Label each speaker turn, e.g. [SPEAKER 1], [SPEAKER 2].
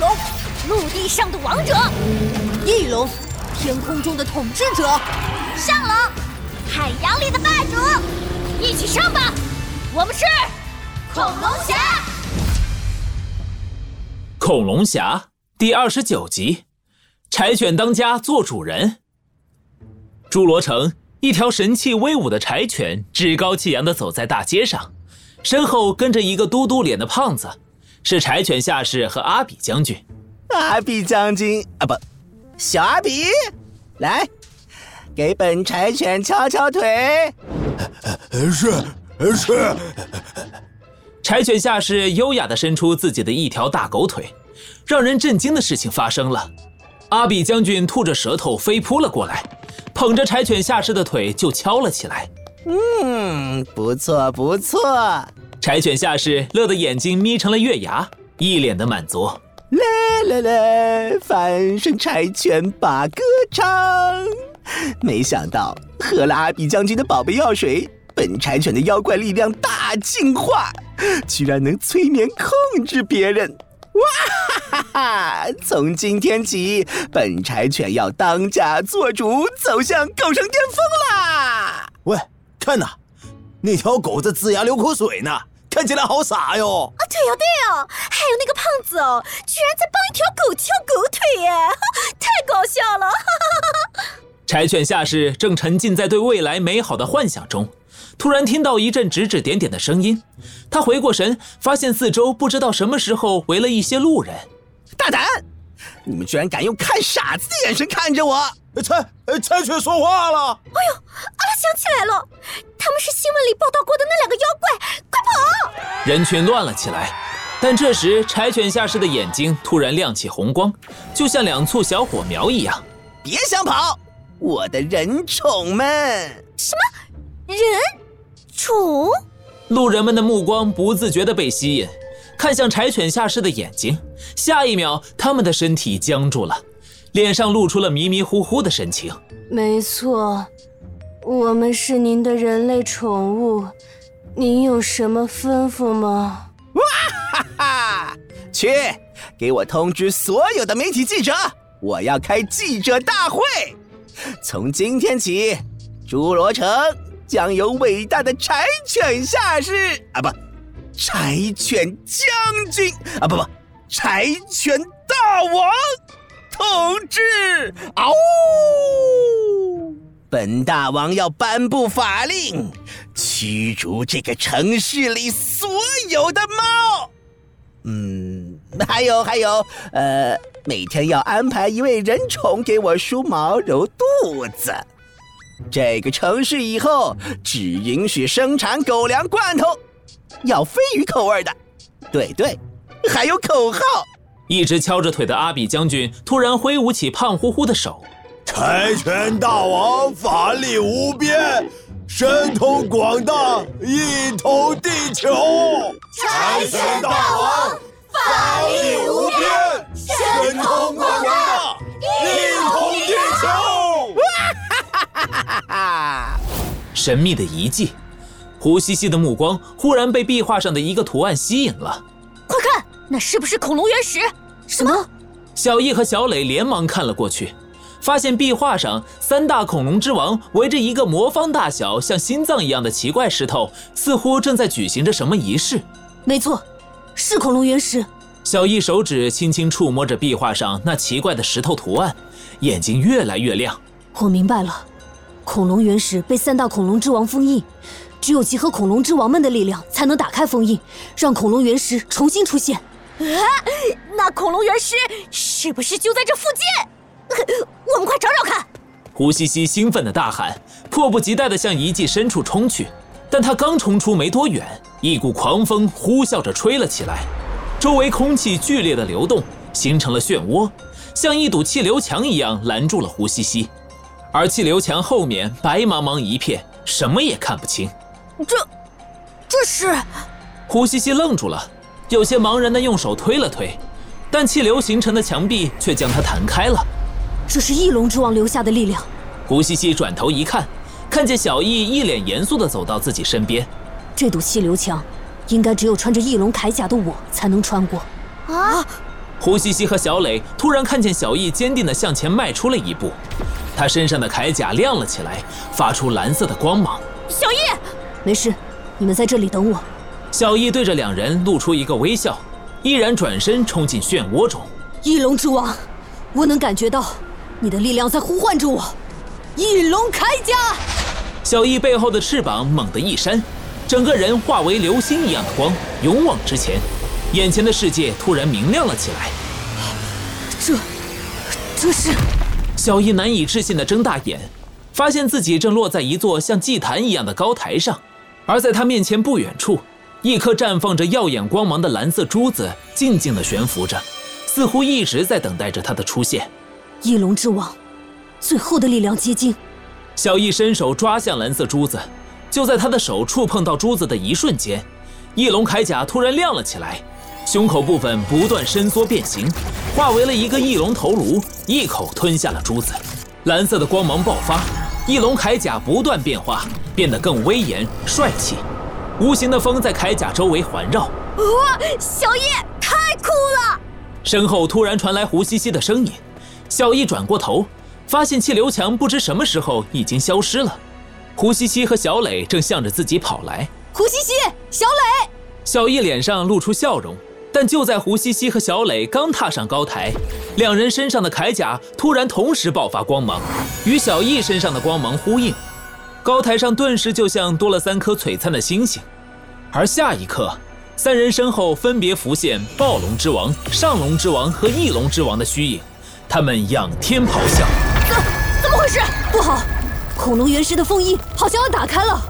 [SPEAKER 1] 龙，陆地上的王者；翼龙，天空中的统治者；
[SPEAKER 2] 上龙，海洋里的霸主。
[SPEAKER 1] 一起上吧！我们是
[SPEAKER 2] 恐龙侠。
[SPEAKER 3] 恐龙侠第二十九集：柴犬当家做主人。侏罗城，一条神气威武的柴犬趾高气扬的走在大街上，身后跟着一个嘟嘟脸的胖子，是柴犬下士和阿比将军。
[SPEAKER 4] 阿比将军啊，不，小阿比，来，给本柴犬敲敲腿。
[SPEAKER 5] 是是。
[SPEAKER 3] 柴犬下士优雅地伸出自己的一条大狗腿，让人震惊的事情发生了，阿比将军吐着舌头飞扑了过来。捧着柴犬下士的腿就敲了起来。
[SPEAKER 4] 嗯，不错不错。
[SPEAKER 3] 柴犬下士乐得眼睛眯成了月牙，一脸的满足。
[SPEAKER 4] 来来来，翻身柴犬把歌唱。没想到喝了阿比将军的宝贝药水，本柴犬的妖怪力量大进化，居然能催眠控制别人。哇哈哈！从今天起，本柴犬要当家做主，走向狗生巅峰啦！
[SPEAKER 5] 喂，看呐，那条狗在龇牙流口水呢，看起来好傻哟！
[SPEAKER 2] 啊，对哦对哦，还有那个胖子哦，居然在帮一条狗跳狗腿耶，太搞笑了！
[SPEAKER 3] 柴犬下士正沉浸在对未来美好的幻想中。突然听到一阵指指点点的声音，他回过神，发现四周不知道什么时候围了一些路人。
[SPEAKER 4] 大胆！你们居然敢用看傻子的眼神看着我！
[SPEAKER 5] 柴柴犬说话了！哎
[SPEAKER 2] 呦，阿拉想起来了，他们是新闻里报道过的那两个妖怪，快跑！
[SPEAKER 3] 人群乱了起来，但这时柴犬下士的眼睛突然亮起红光，就像两簇小火苗一样。
[SPEAKER 4] 别想跑，我的人宠们！
[SPEAKER 2] 什么人？宠，
[SPEAKER 3] 路人们的目光不自觉地被吸引，看向柴犬下士的眼睛。下一秒，他们的身体僵住了，脸上露出了迷迷糊糊的神情。
[SPEAKER 6] 没错，我们是您的人类宠物，您有什么吩咐吗？哇
[SPEAKER 4] 哈哈！去，给我通知所有的媒体记者，我要开记者大会。从今天起，侏罗城。将有伟大的柴犬下士啊，不，柴犬将军啊，不不，柴犬大王同志。嗷！本大王要颁布法令，驱逐这个城市里所有的猫。嗯，还有还有，呃，每天要安排一位人宠给我梳毛、揉肚子。这个城市以后只允许生产狗粮罐头，要鲱鱼口味的。对对，还有口号。
[SPEAKER 3] 一直敲着腿的阿比将军突然挥舞起胖乎乎的手：“
[SPEAKER 5] 柴犬大王法力无边，神通广大，一统地球。
[SPEAKER 2] 柴犬大王法力无边，神通广大，一统地球。”
[SPEAKER 3] 哈哈哈哈哈！神秘的遗迹，胡西西的目光忽然被壁画上的一个图案吸引了。
[SPEAKER 1] 快看，那是不是恐龙原石？
[SPEAKER 2] 什么？
[SPEAKER 3] 小易和小磊连忙看了过去，发现壁画上三大恐龙之王围着一个魔方大小、像心脏一样的奇怪石头，似乎正在举行着什么仪式。
[SPEAKER 1] 没错，是恐龙原石。
[SPEAKER 3] 小易手指轻轻触摸着壁画上那奇怪的石头图案，眼睛越来越亮。
[SPEAKER 1] 我明白了。恐龙原石被三大恐龙之王封印，只有集合恐龙之王们的力量，才能打开封印，让恐龙原石重新出现。啊，那恐龙原石是不是就在这附近？我们快找找看！
[SPEAKER 3] 胡西西兴奋的大喊，迫不及待地向遗迹深处冲去。但他刚冲出没多远，一股狂风呼啸着吹了起来，周围空气剧烈的流动，形成了漩涡，像一堵气流墙一样拦住了胡西西。而气流墙后面白茫茫一片，什么也看不清。
[SPEAKER 1] 这，这是……
[SPEAKER 3] 胡西西愣住了，有些茫然的用手推了推，但气流形成的墙壁却将它弹开了。
[SPEAKER 1] 这是翼龙之王留下的力量。
[SPEAKER 3] 胡西西转头一看，看见小翼一脸严肃的走到自己身边。
[SPEAKER 1] 这堵气流墙，应该只有穿着翼龙铠甲的我才能穿过。啊！
[SPEAKER 3] 胡西西和小磊突然看见小翼坚定地向前迈出了一步，他身上的铠甲亮了起来，发出蓝色的光芒。
[SPEAKER 1] 小易，没事，你们在这里等我。
[SPEAKER 3] 小易对着两人露出一个微笑，毅然转身冲进漩涡中。
[SPEAKER 1] 翼龙之王，我能感觉到你的力量在呼唤着我。翼龙铠甲，
[SPEAKER 3] 小易背后的翅膀猛地一扇，整个人化为流星一样的光，勇往直前。眼前的世界突然明亮了起来。
[SPEAKER 1] 这，这是……
[SPEAKER 3] 小易难以置信地睁大眼，发现自己正落在一座像祭坛一样的高台上，而在他面前不远处，一颗绽放着耀眼光芒的蓝色珠子静静地悬浮着，似乎一直在等待着他的出现。
[SPEAKER 1] 翼龙之王，最后的力量结晶。
[SPEAKER 3] 小易伸手抓向蓝色珠子，就在他的手触碰到珠子的一瞬间，翼龙铠甲突然亮了起来。胸口部分不断伸缩变形，化为了一个翼龙头颅，一口吞下了珠子。蓝色的光芒爆发，翼龙铠甲不断变化，变得更威严帅气。无形的风在铠甲周围环绕。
[SPEAKER 1] 哇，小易太酷了！
[SPEAKER 3] 身后突然传来胡西西的声音。小易转过头，发现气流墙不知什么时候已经消失了。胡西西和小磊正向着自己跑来。
[SPEAKER 1] 胡西西，小磊。
[SPEAKER 3] 小易脸上露出笑容。但就在胡西西和小磊刚踏上高台，两人身上的铠甲突然同时爆发光芒，与小易身上的光芒呼应，高台上顿时就像多了三颗璀璨的星星。而下一刻，三人身后分别浮现暴龙之王、上龙之王和翼龙之王的虚影，他们仰天咆哮：“
[SPEAKER 1] 怎怎么回事？不好，恐龙原石的封印好像要打开了！”